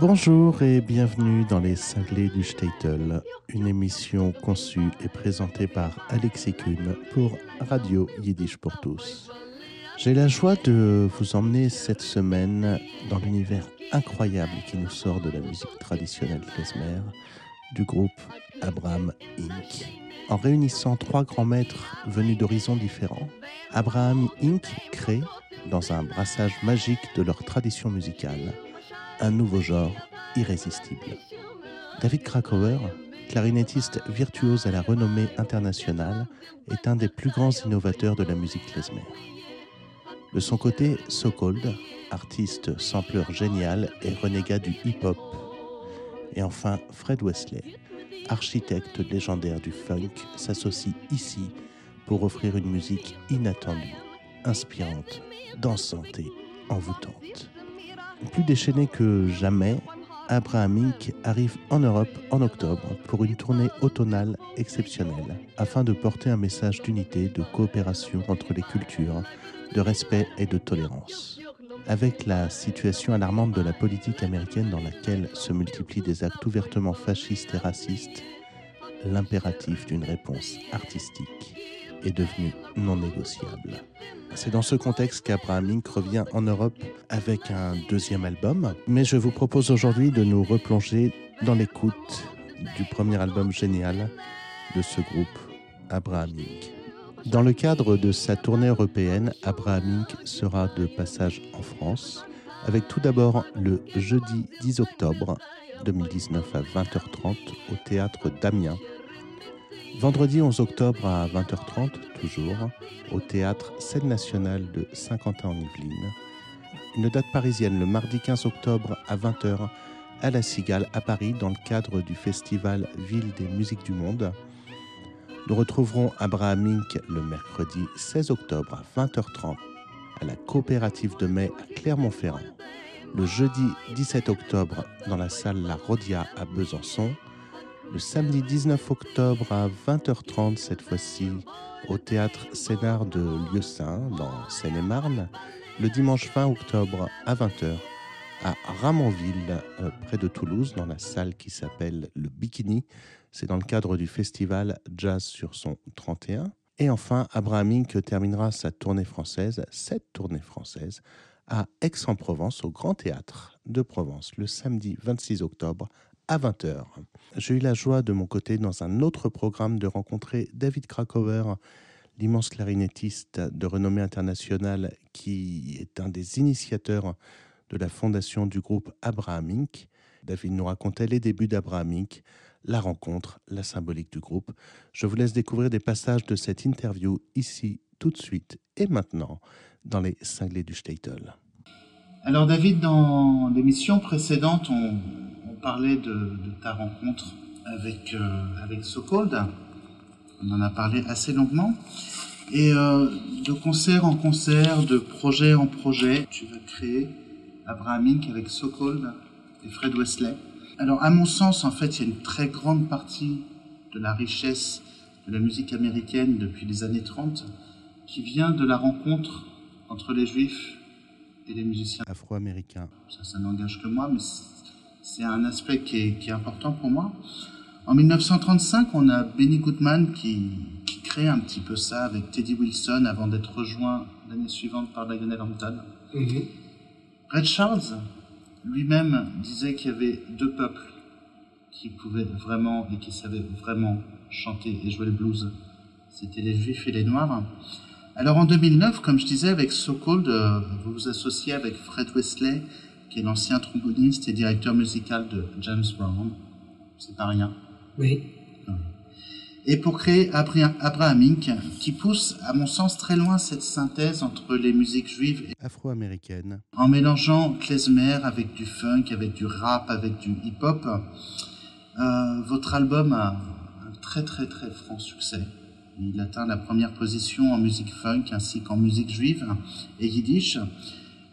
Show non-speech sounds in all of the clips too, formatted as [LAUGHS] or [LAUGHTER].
Bonjour et bienvenue dans les cinglés du Statel, une émission conçue et présentée par Alexis Kuhn pour Radio Yiddish pour tous. J'ai la joie de vous emmener cette semaine dans l'univers incroyable qui nous sort de la musique traditionnelle klezmer du groupe Abraham Inc. En réunissant trois grands maîtres venus d'horizons différents, Abraham Inc. crée, dans un brassage magique de leur tradition musicale, un nouveau genre irrésistible. David Krakauer, clarinettiste virtuose à la renommée internationale, est un des plus grands innovateurs de la musique klezmer. De son côté, Sokold, artiste sampleur génial et renégat du hip-hop. Et enfin, Fred Wesley, architecte légendaire du funk, s'associe ici pour offrir une musique inattendue, inspirante, dansante et envoûtante. Plus déchaîné que jamais, Abraham Inc. arrive en Europe en octobre pour une tournée automnale exceptionnelle afin de porter un message d'unité, de coopération entre les cultures, de respect et de tolérance. Avec la situation alarmante de la politique américaine dans laquelle se multiplient des actes ouvertement fascistes et racistes, l'impératif d'une réponse artistique est devenu non négociable. C'est dans ce contexte qu'Abraham Inc. revient en Europe avec un deuxième album, mais je vous propose aujourd'hui de nous replonger dans l'écoute du premier album génial de ce groupe, Abraham Inc. Dans le cadre de sa tournée européenne, Abraham Inc. sera de passage en France, avec tout d'abord le jeudi 10 octobre 2019 à 20h30 au théâtre d'Amiens. Vendredi 11 octobre à 20h30, toujours, au théâtre Scène nationale de Saint-Quentin en Yvelines. Une date parisienne le mardi 15 octobre à 20h à La Cigale à Paris dans le cadre du festival Ville des musiques du monde. Nous retrouverons Abraham Inc. le mercredi 16 octobre à 20h30 à la coopérative de mai à Clermont-Ferrand. Le jeudi 17 octobre dans la salle La Rodia à Besançon. Le samedi 19 octobre à 20h30 cette fois-ci au théâtre Sénard de Lieusaint dans Seine-et-Marne. Le dimanche 20 octobre à 20h à Ramonville, euh, près de Toulouse, dans la salle qui s'appelle le Bikini. C'est dans le cadre du festival Jazz sur son 31. Et enfin, Abraham Inc. terminera sa tournée française, cette tournée française, à Aix-en-Provence, au Grand Théâtre de Provence, le samedi 26 octobre à 20h. J'ai eu la joie de mon côté, dans un autre programme, de rencontrer David Krakauer, l'immense clarinettiste de renommée internationale qui est un des initiateurs de la fondation du groupe Abraham Inc. David nous racontait les débuts d'Abraham Inc., la rencontre, la symbolique du groupe. Je vous laisse découvrir des passages de cette interview ici, tout de suite et maintenant, dans les cinglés du Statel. Alors David, dans l'émission précédente, on, parlait de, de, ta rencontre avec, euh, avec Sokold. On en a parlé assez longuement. Et euh, de concert en concert, de projet en projet, tu vas créer Abraham Inc. avec Sokold et Fred Wesley. Alors, à mon sens, en fait, il y a une très grande partie de la richesse de la musique américaine depuis les années 30 qui vient de la rencontre entre les juifs et les musiciens afro-américains. Ça, ça n'engage que moi, mais c'est un aspect qui est, qui est, important pour moi. En 1935, on a Benny Goodman qui, qui, crée un petit peu ça avec Teddy Wilson avant d'être rejoint l'année suivante par Lionel Hampton. Mm -hmm. Red Charles, lui-même disait qu'il y avait deux peuples qui pouvaient vraiment et qui savaient vraiment chanter et jouer le blues. C'était les juifs et les noirs. Alors en 2009, comme je disais, avec So Cold, euh, vous vous associez avec Fred Wesley, qui est l'ancien tromboniste et directeur musical de James Brown. C'est pas rien. Oui. Et pour créer Abraham Inc., qui pousse, à mon sens, très loin cette synthèse entre les musiques juives et afro-américaines. En mélangeant klezmer avec du funk, avec du rap, avec du hip-hop, euh, votre album a un très très très franc succès. Il atteint la première position en musique funk ainsi qu'en musique juive et yiddish.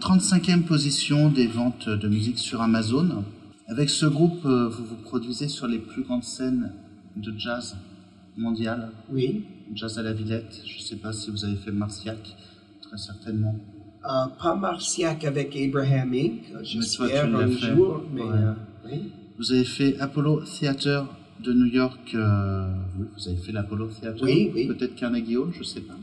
35e position des ventes de musique sur Amazon. Avec ce groupe, euh, vous vous produisez sur les plus grandes scènes de jazz mondial. Oui. Jazz à la Villette. Je ne sais pas si vous avez fait Marciac, très certainement. Euh, pas Marciac avec Abraham Inc. toi, J'espère un fait. jour, mais Ouais. euh, oui. Vous avez fait Apollo Theater de New York. euh, oui, vous avez fait l'Apollo Theater. Oui, oui. Peut-être Carnegie Hall, je sais pas.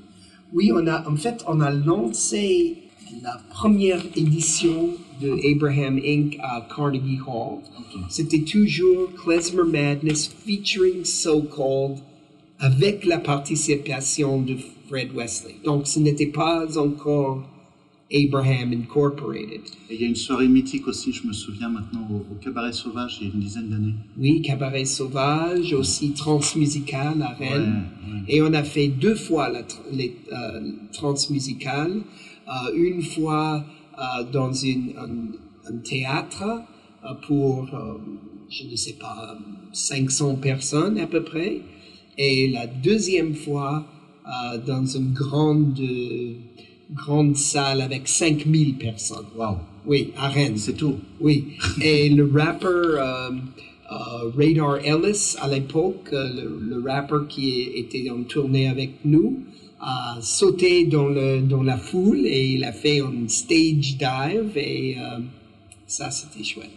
Oui, on a, en fait, on a lancé la première édition de Abraham Inc. à Carnegie Hall. C'était toujours Klezmer Madness featuring So Called avec la participation de Fred Wesley. Donc, ce n'était pas encore Abraham Incorporated. Et il y a une soirée mythique aussi, je me souviens maintenant, au, au Cabaret Sauvage, il y a une dizaine d'années. Oui, Cabaret Sauvage, aussi Transmusical à Rennes. Ouais, ouais. Et on a fait deux fois la les euh, transmusicales. Euh, une fois euh, dans une, un, un théâtre euh, pour, je ne sais pas, 500 personnes à peu près. Et la deuxième fois dans une grande, grande salle avec 5000 personnes. Waouh, Oui, à Rennes. c'est tout. Oui, et le rappeur Radar Ellis, à l'époque, le, le rappeur qui était en tournée avec nous, a sauté dans, le, dans la foule et il a fait un stage dive et euh, ça, c'était chouette.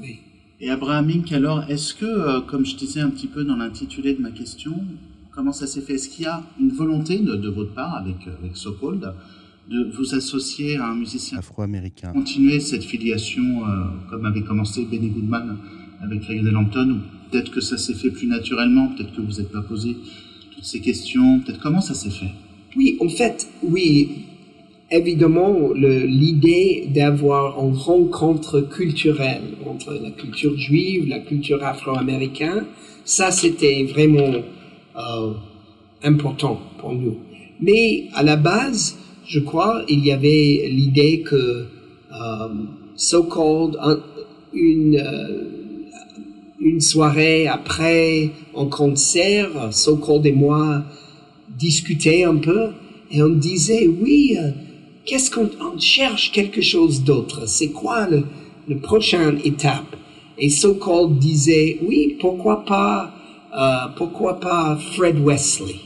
Oui. Et Abraham Inc, alors, est-ce que, euh, comme je disais un petit peu dans l'intitulé de ma question, comment ça s'est fait? Est-ce qu'il y a une volonté de, de votre part, avec, euh, avec So Called, de vous associer à un musicien Afro-américain. continuer cette filiation euh, comme avait commencé Benny Goodman avec Lionel Hampton ou peut-être que ça s'est fait plus naturellement, peut-être que vous n'êtes pas posé ces questions, peut-être comment ça s'est fait? Oui, en fait, oui, évidemment, l'idée d'avoir une rencontre culturelle entre la culture juive, la culture afro-américaine, ça c'était vraiment euh, important pour nous. Mais à la base, je crois, il y avait l'idée que euh, so-called un- une euh, une soirée après un concert, so-called et moi discutait un peu et on disait oui, euh, qu'est-ce qu'on on cherche quelque chose d'autre? C'est quoi le, le prochaine étape? Et so-called disait oui, pourquoi pas, euh, pourquoi pas Fred Wesley?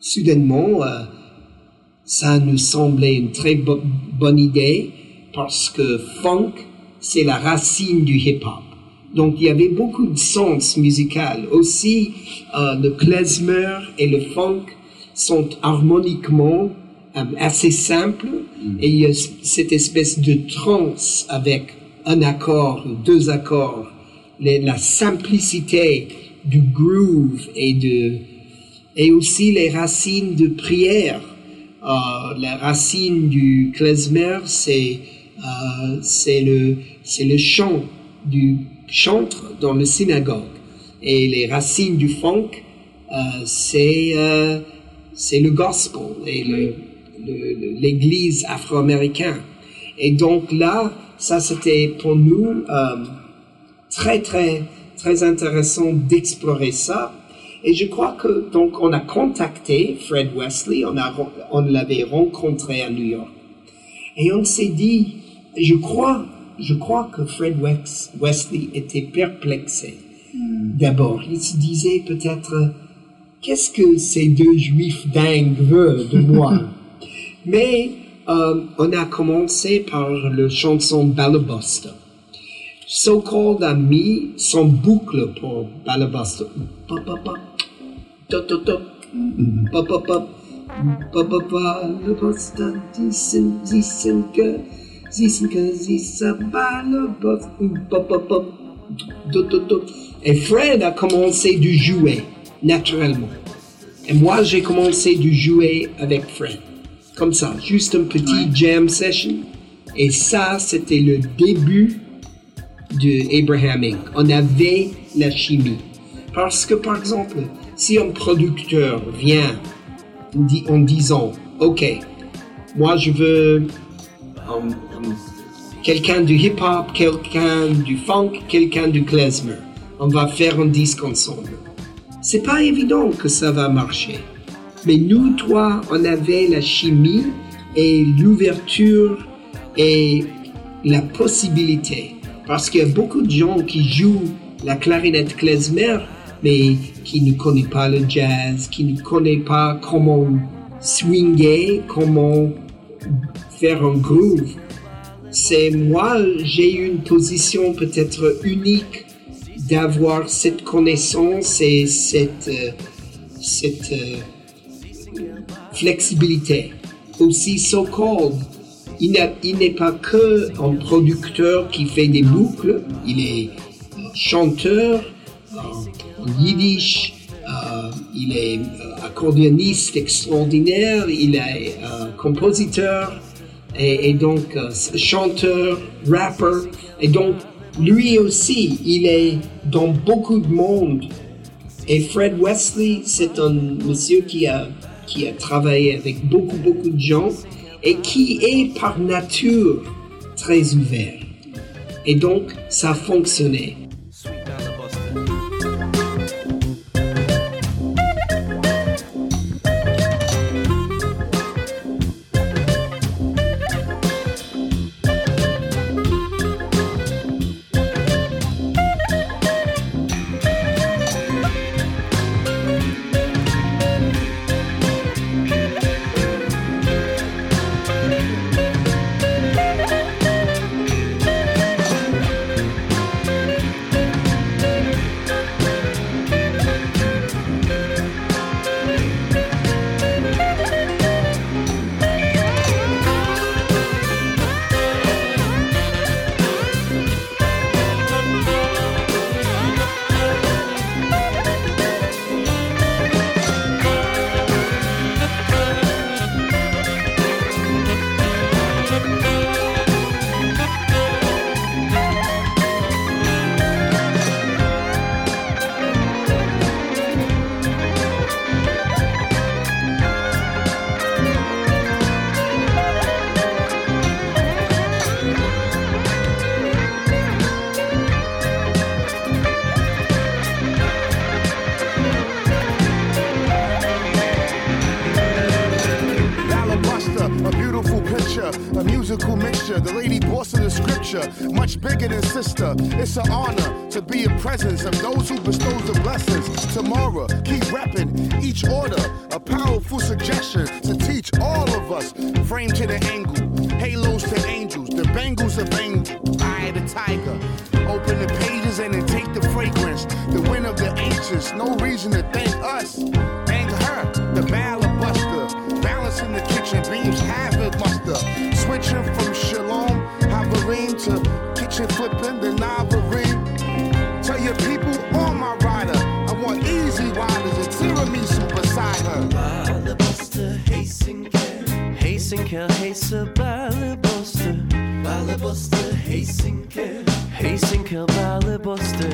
Soudainement, euh, ça nous semblait une très bo- bonne idée parce que funk, c'est la racine du hip-hop. Donc il y avait beaucoup de sens musical. Aussi, euh, le klezmer et le funk sont harmoniquement euh, assez simples et il y a cette espèce de trance avec un accord, deux accords, les- la simplicité du groove et de et aussi les racines de prière. Euh, la racine du klezmer, c'est c'est le c'est le chant du chantre dans le synagogue. Et les racines du funk, euh, c'est euh, c'est le gospel et l'église afro-américaine. Et donc là, ça c'était pour nous euh, très très très intéressant d'explorer ça. Et je crois que donc on a contacté Fred Wesley, on a on l'avait rencontré à New York. Et on s'est dit, je crois, je crois que Fred Wex- Wesley était perplexé. D'abord, il se disait peut-être, qu'est-ce que ces deux juifs dingues veulent de moi? [LAUGHS] Mais euh, on a commencé par la chanson Balabuster. So Called a mis son boucle pour Balabuster. Pa. Balabuster. Et Fred a commencé de jouer naturellement. Et moi, j'ai commencé de jouer avec Fred. Comme ça, juste un petit Ouais. jam session. Et ça, c'était le début de Abraham Inc. On avait la chimie. Parce que, par exemple, si un producteur vient en disant, OK, moi je veux um, quelqu'un du hip-hop, quelqu'un du funk, quelqu'un du klezmer. On va faire un disque ensemble. C'est pas évident que ça va marcher. Mais nous, toi, on avait la chimie et l'ouverture et la possibilité. Parce qu'il y a beaucoup de gens qui jouent la clarinette klezmer, mais qui ne connaissent pas le jazz, qui ne connaissent pas comment swinger, comment faire un groove. C'est moi, j'ai une position peut-être unique d'avoir cette connaissance et cette, euh, cette euh, flexibilité. Aussi, So Called, il n'est pas que un producteur qui fait des boucles, il est chanteur en yiddish, euh, il est accordéoniste extraordinaire, il est compositeur et, donc chanteur, rapper. Et donc, lui aussi, il est dans beaucoup de monde. Et Fred Wesley, c'est un monsieur qui a, qui a travaillé avec beaucoup, beaucoup de gens et qui est par nature très ouvert. Et donc, ça fonctionnait. It's an honor to be in presence of those who bestow the blessings. Tomorrow, keep repping each order. A powerful suggestion to teach all of us. Frame to the angle, halos to angels, the bangles of angel. Eye the tiger. Open the pages and then take the fragrance. The wind of the ancients, no reason to thank us. heyse bağlı bostı Bağlı bostı heysinke Heysinke bağlı bostı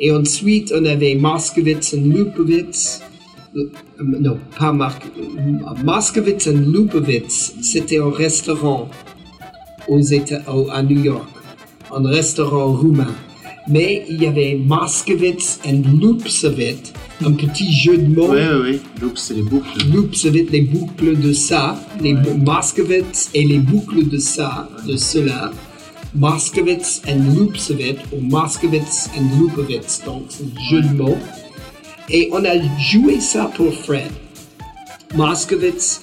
Et ensuite, on avait Moskowitz and Lupowitz. Euh, non, pas Mark, Moskowitz and Lupowitz, c'était un restaurant aux États, à New York, un restaurant roumain. Mais il y avait Moskowitz and Lupsovit, un petit jeu de mots. Oui, oui. Donc, c'est les boucles. Lupsovit, les boucles de ça, les bou- Moskowitz et les boucles de ça, de cela. Moskowitz and Lupsovit, ou Moskowitz and Lupowitz, donc c'est un jeu de mots. Et on a joué ça pour Fred. Moskowitz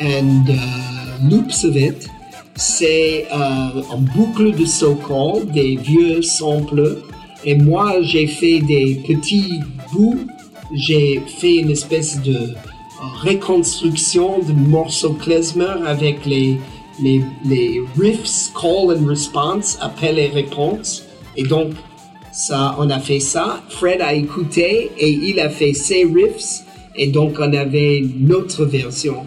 and uh, Lupsovit, c'est euh, en boucle de so-called, des vieux samples. Et moi, j'ai fait des petits bouts. J'ai fait une espèce de euh, reconstruction de morceaux klezmer avec les, les, riffs, call and response, appel et réponse. Et donc, ça, on a fait ça. Fred a écouté et il a fait ses riffs. Et donc, on avait notre version.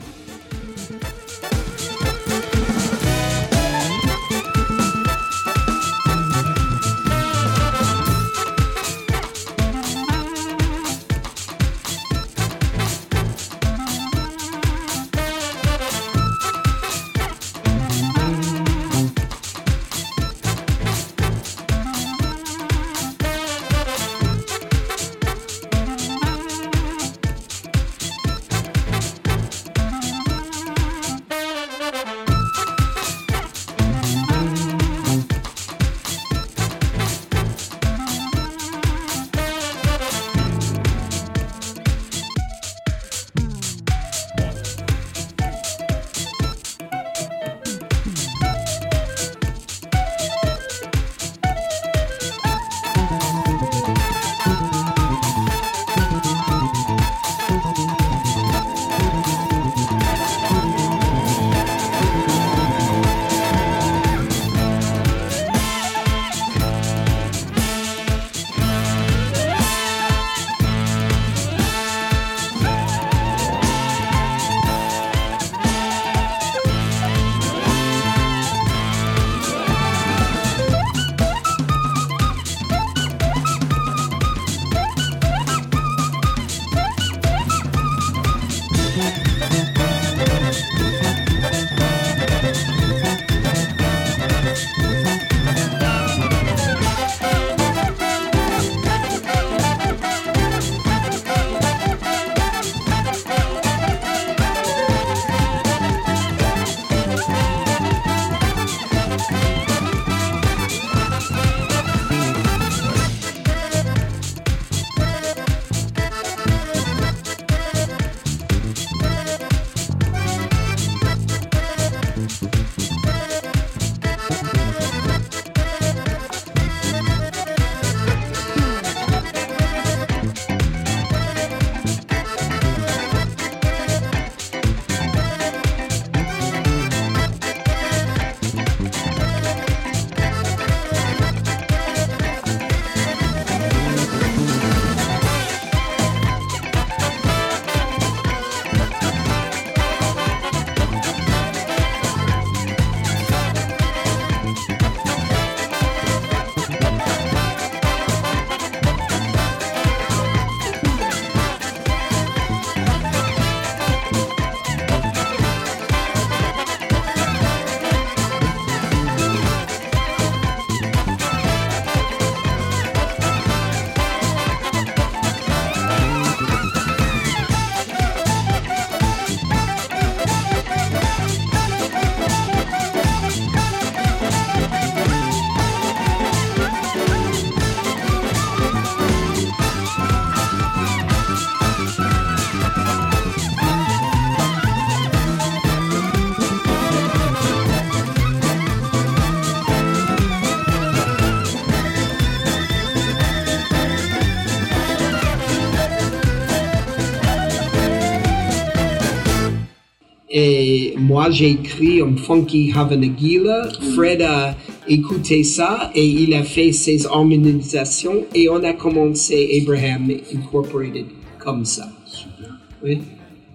j'ai écrit un funky Havanaguila. Mm. Fred a écouté ça et il a fait ses harmonisations et on a commencé Abraham Incorporated comme ça. Super. Oui.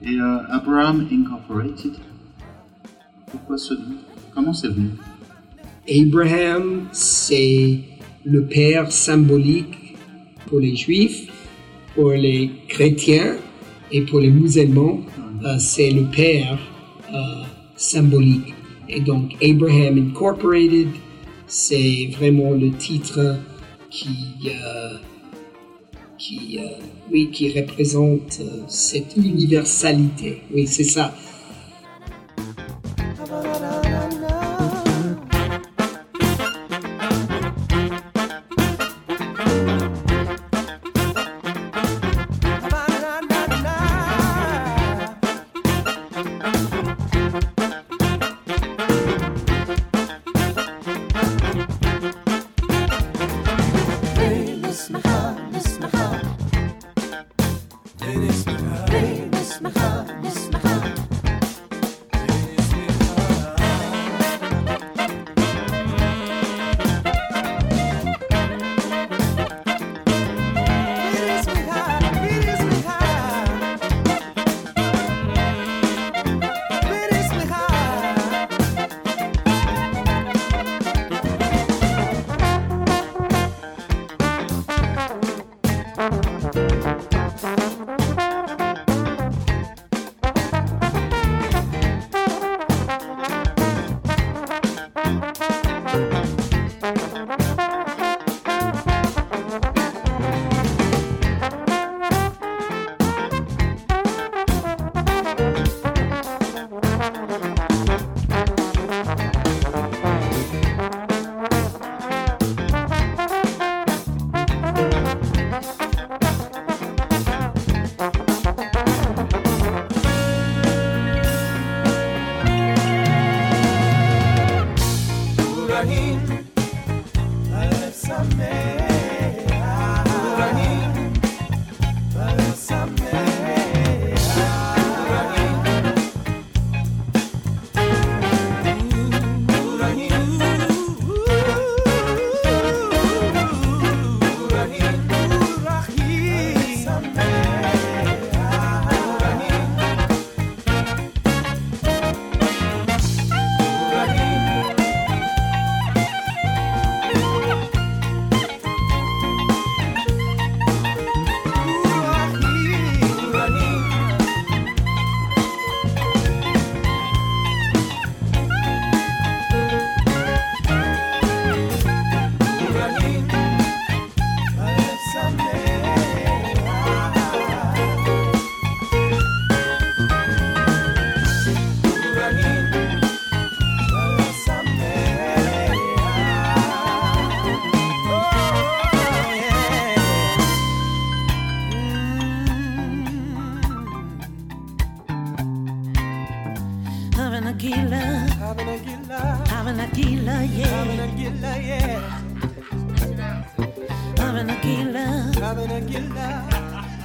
Et euh, Abraham Incorporated, pourquoi ce nom? Comment c'est venu? Abraham, c'est le père symbolique pour les juifs, pour les chrétiens et pour les musulmans. Mm. Euh, c'est le père euh, symbolique. Et donc Abraham Incorporated, c'est vraiment le titre qui, euh, qui, euh, oui, qui représente euh, cette universalité. Oui, c'est ça.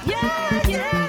Yeah, yeah.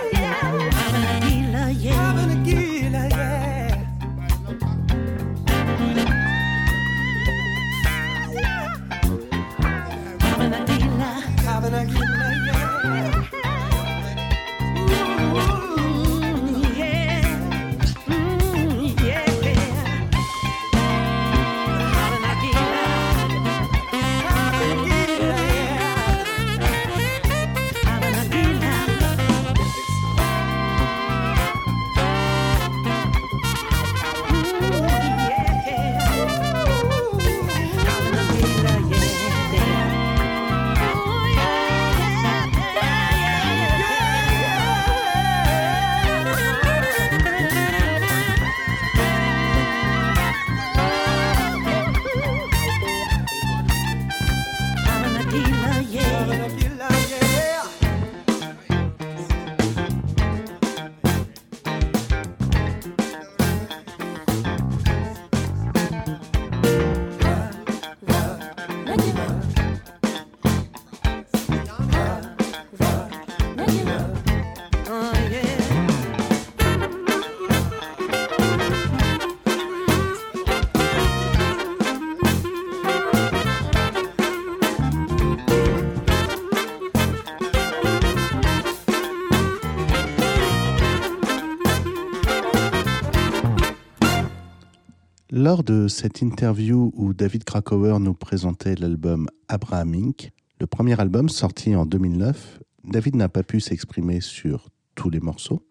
Lors de cette interview où David Krakauer nous présentait l'album Abraham Inc., le premier album sorti en 2009, David n'a pas pu s'exprimer sur tous les morceaux.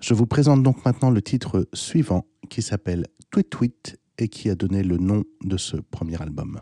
Je vous présente donc maintenant le titre suivant qui s'appelle Tweet Tweet et qui a donné le nom de ce premier album.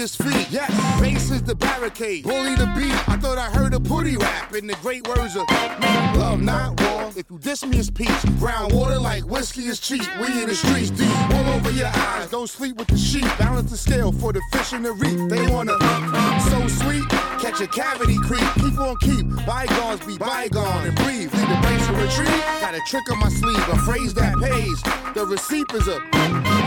The feet. Yes, bass is the barricade. Bully the beat. I thought I heard a putty rap in the great words of love, not war. If you diss me, it's peace. Brown water like whiskey is cheap. We in the streets deep. All over your eyes. Don't sleep with the sheep. Balance the scale for the fish in the reef. They wanna so sweet. Catch a cavity creep. Keep on keep. Bygones be bygone and breathe. Leave the to retreat. Got a trick on my sleeve. A phrase that pays. The receipt is a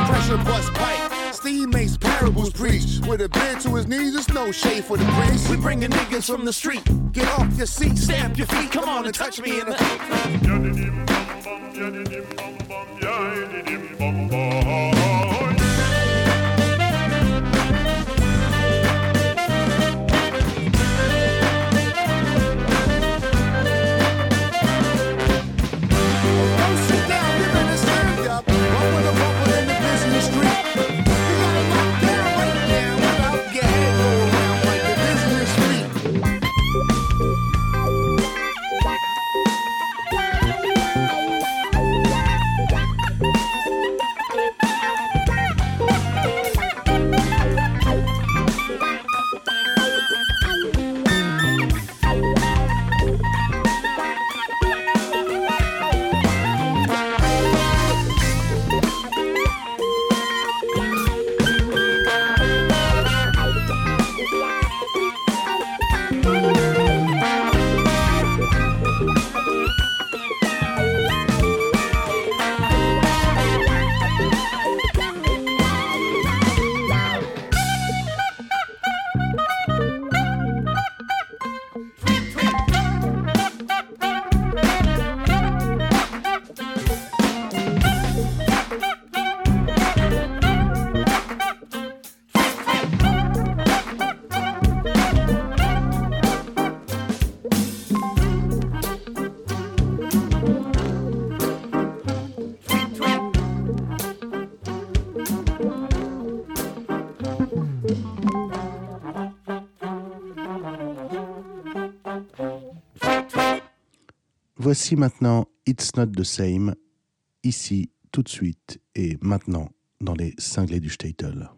pressure bust pipe. Steve makes parables preach. With a bend to his knees, it's no shade for the priest. We bringing niggas from the street. Get off your seat, Stamp your feet, come on and touch me in the. Voici maintenant It's Not the Same, ici, tout de suite et maintenant dans les cinglés du Statel.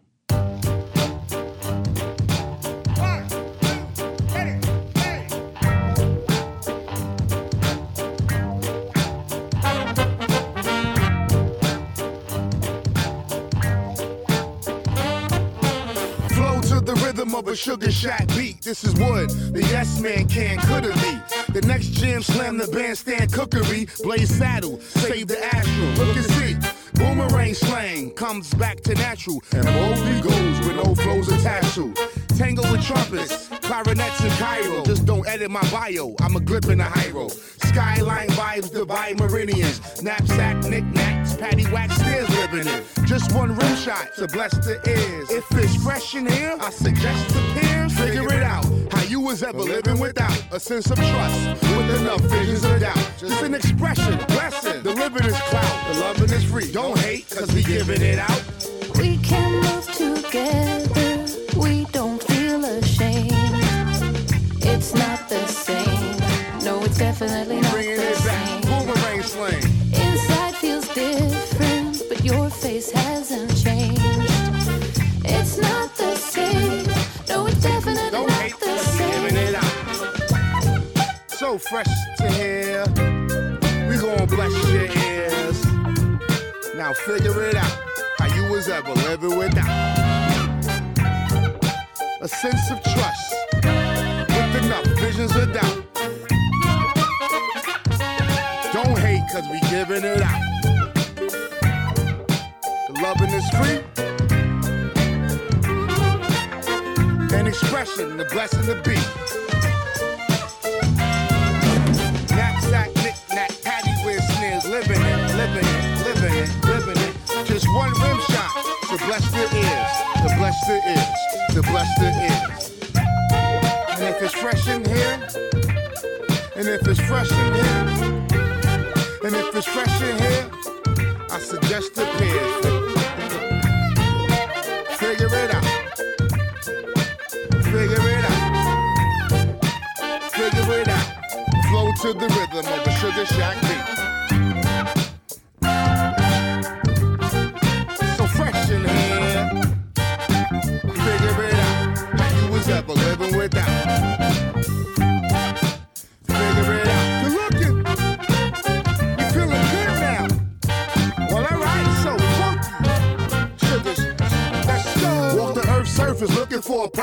Sugar Shack beat. This is wood. The yes man can coulda be. The next jam slam the bandstand cookery. Blaze saddle, save the astral. Look and see. Boomerang slang comes back to natural. And boldly goes with no flows attached to. Tango with trumpets, clarinets in Cairo. Just don't edit my bio. I'm a grip in a road. Skyline vibes, divide meridians. Knapsack, knickknacks, patty wax, stairs living in. Just one rim shot to bless the ears. If it's fresh in here, I suggest to peers figure it out. You was ever living without a sense of trust, with enough visions of doubt. Just an expression, blessing. The living is clout, the loving is free. Don't hate, cause we giving it out. We can move together. We don't feel ashamed. It's not the same. No, it's definitely not Bringing the it back, same. boomerang slang. Inside feels different, but your face hasn't So fresh to hear. We gon' bless your ears. Now figure it out. How you was ever living without a sense of trust with enough visions of doubt. Don't hate, cause we giving it out. The loving is free. An expression, the blessing to be. Bless the ears, to bless the ears. And if it's fresh in here, and if it's fresh in here, and if it's fresh in here, I suggest the peers. Figure it out. Figure it out. Figure it out. Flow to the rhythm of a Sugar Shack beat.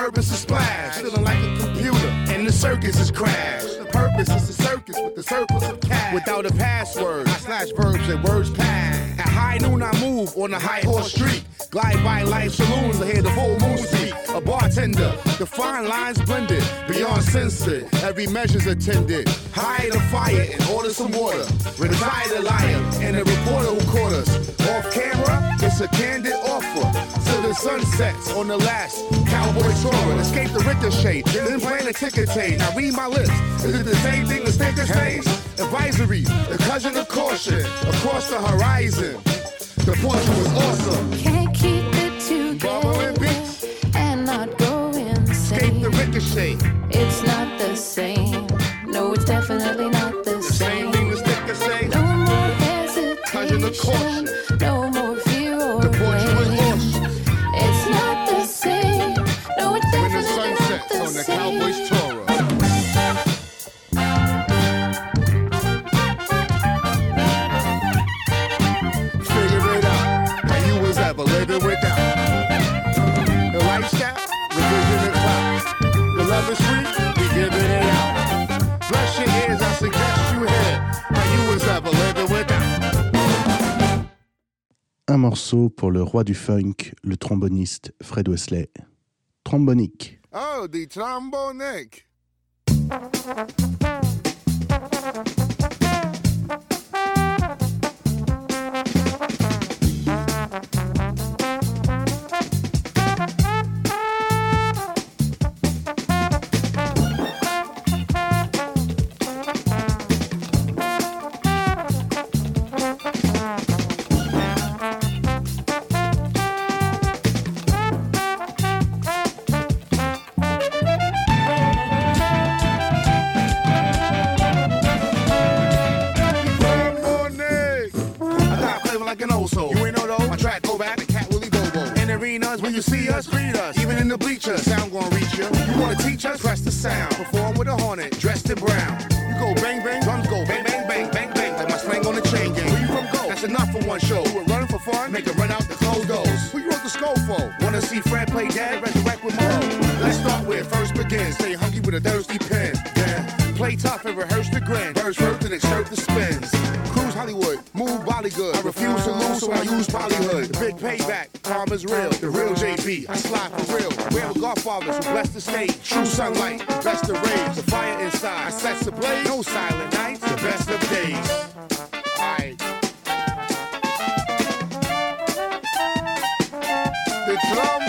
Purpose to splash. Feeling like a computer, and the circus is crashed. The purpose is the circus with the surplus of cash. Without a password, I slash verbs and words pass. At high noon, I move on the high horse street. Glide by life saloons, I hear the full moon speak. A bartender, the fine lines blended, beyond censored. Every measure's attended. Hire the fire and order some water. Retire the liar and the reporter who caught us. Off camera, it's a candid offer. The sun sets on the last cowboy tour. Escape the ricochet, then plan a ticket tape. Now read my lips. Is it the same thing as sticker stays? Advisory, the cousin of caution across the horizon. The portrait was awesome. Can't keep it together and not go Escape the ricochet. It's not the same. No, it's definitely not the The same same. thing as sticker say. No more Cousin of hesitation. caution. No more morceau pour le roi du funk, le tromboniste Fred Wesley. Trombonique. Oh, the trombonic. When you see us, greet us. Even in the bleachers, sound gonna reach you. You wanna teach us? Press the sound. Perform with a hornet, dressed in brown. You go bang bang, drums go bang bang bang bang bang. Like my slang on the chain gang. Where you from go? That's enough for one show. We're running for fun, make it run out the clothes. Who you wrote the skull for? Wanna see Fred play dad? Resurrect with Mo. Let's start with first begins. Stay hungry with a thirsty pen. Yeah. Play tough and rehearse the grin. Verse first and exert the spins. Cruise Hollywood, move Bollywood. I refuse to lose, so I use Bollywood. Big payback is real, the real JB. I slide for real. We're the godfathers who bless the state. True sunlight, best of rays. The fire inside, I the blaze No silent nights, the best of days. The drum.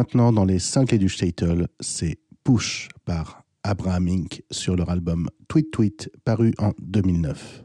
maintenant dans les 5 du Statel, c'est Push par Abraham Inc. sur leur album Tweet Tweet paru en 2009.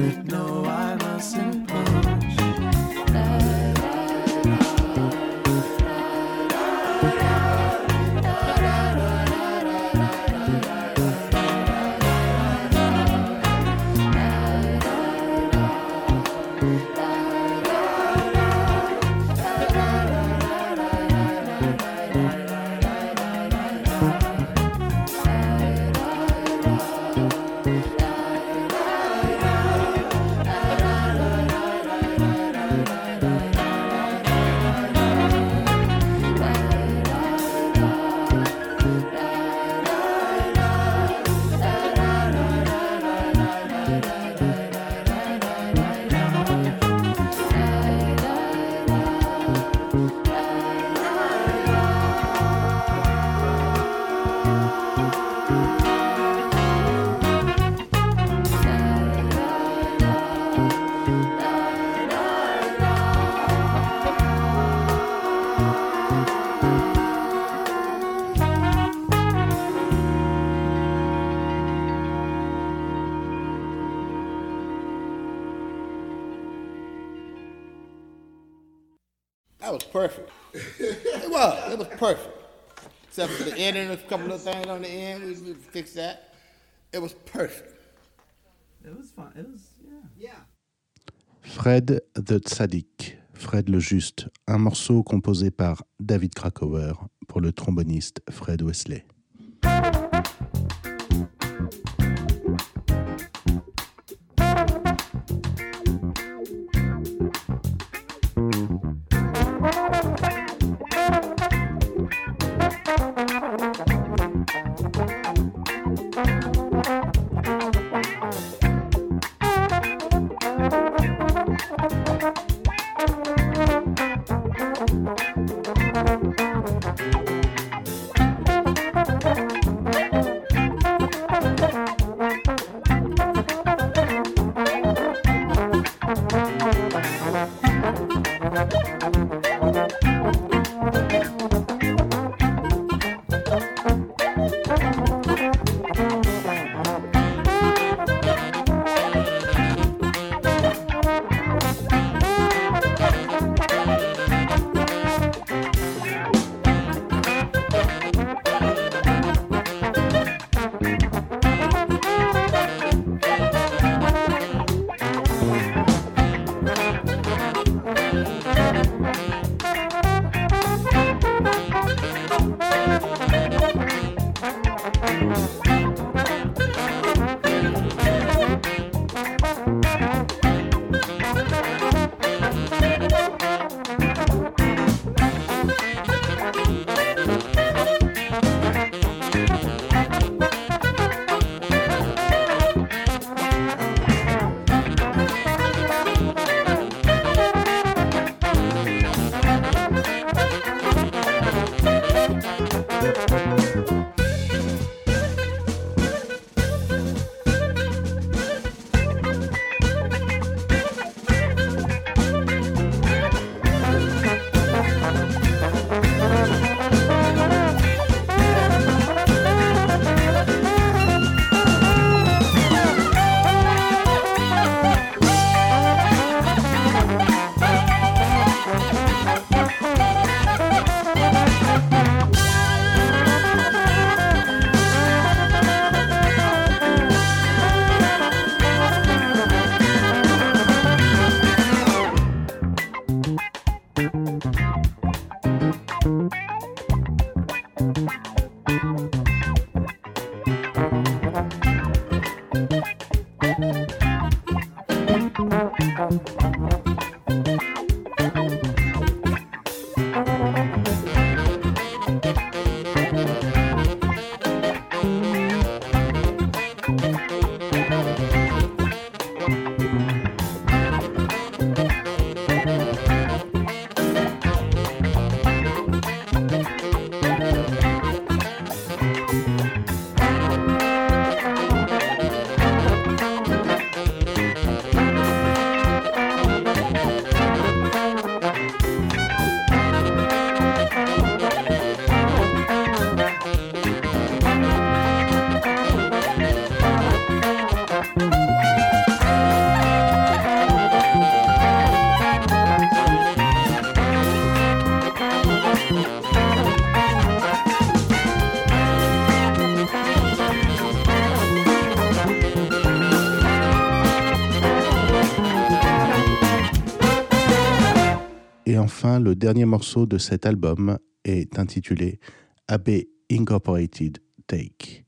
No Ending, a couple of things on the end, we, we fixed that. It was perfect. It was fun. It was yeah. Fred the Tzaddik, Fred le Juste, un morceau composé par David Krakauer pour le tromboniste Fred Wesley. Le dernier morceau de cet album est intitulé AB Incorporated Take.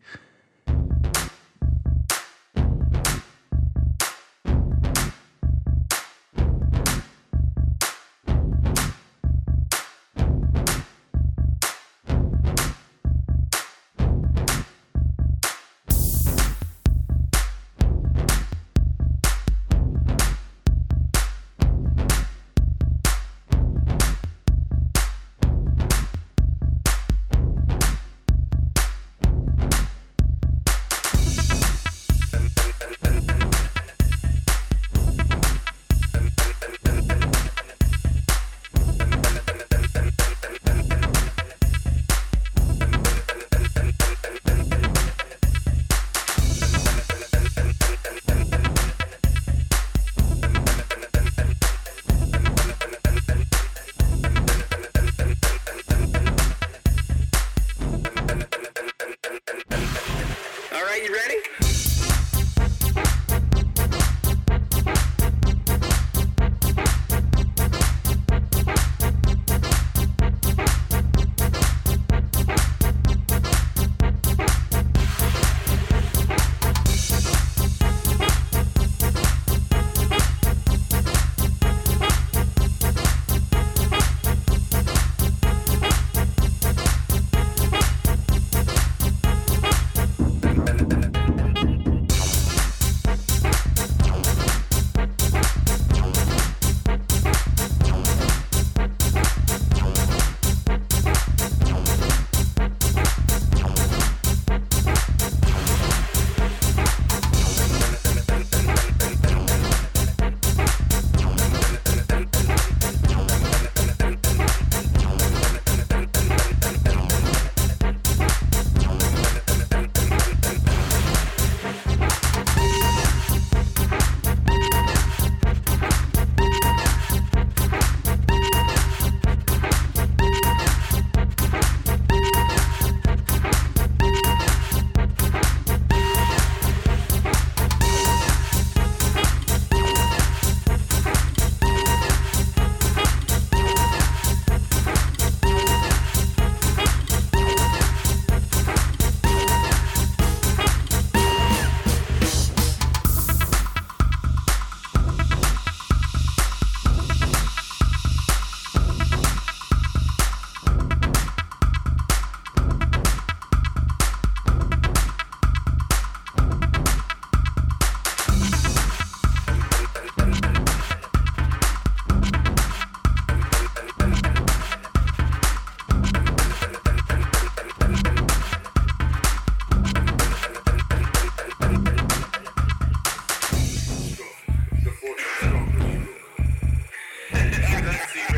see.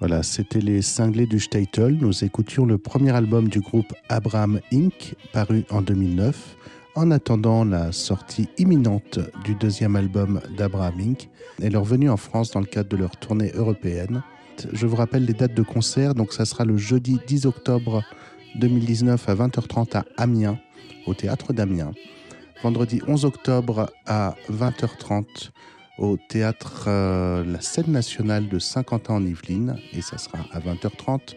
Voilà, c'était les cinglés du Statel. Nous écoutions le premier album du groupe Abraham Inc., paru en 2009, en attendant la sortie imminente du deuxième album d'Abraham Inc. et leur venue en France dans le cadre de leur tournée européenne. Je vous rappelle les dates de concert, donc ça sera le jeudi 10 octobre 2019 à 20h30 à Amiens, au théâtre d'Amiens. Vendredi 11 octobre à 20h30 au théâtre euh, La Scène Nationale de Saint-Quentin en Yvelines, et ça sera à 20h30.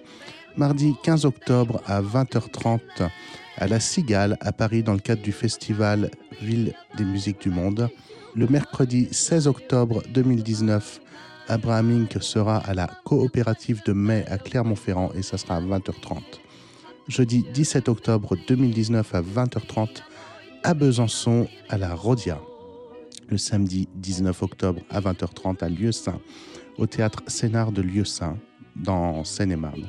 Mardi 15 octobre à 20h30 à La Cigale à Paris dans le cadre du festival Ville des musiques du monde. Le mercredi 16 octobre 2019, Abraham Inc. sera à la coopérative de mai à Clermont-Ferrand et ça sera à 20h30. Jeudi 17 octobre 2019 à 20h30 à Besançon à la Rodia le samedi 19 octobre à 20h30 à Lieu-Saint, au théâtre Sénard de Lieu-Saint, dans Seine-et-Marne.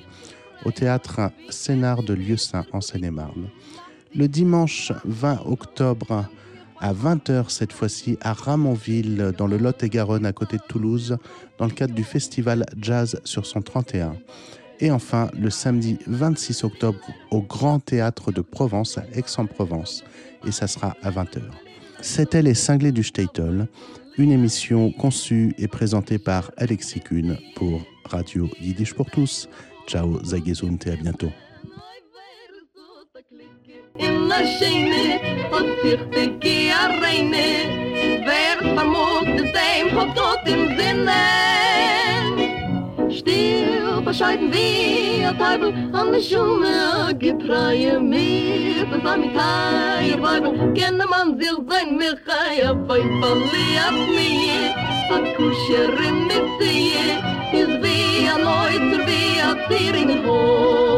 Au théâtre Sénard de Lieu-Saint, en Seine-et-Marne. Le dimanche 20 octobre à 20h cette fois-ci à Ramonville, dans le Lot-et-Garonne, à côté de Toulouse, dans le cadre du festival Jazz sur son 31. Et enfin, le samedi 26 octobre au Grand Théâtre de Provence, à Aix-en-Provence, et ça sera à 20h. C'était Les Cinglés du Statel, une émission conçue et présentée par Alexis Kuhn pour Radio Yiddish pour tous. Ciao, Zagezunt et à bientôt. Bescheiden wie a teibel an de schume getreie mir das am kai weibel kenne man sich sein mir kai a bei verliert mir a kusher mit sie is wie a neuter wie a tiring hoi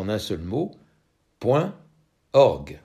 en un seul mot, point org.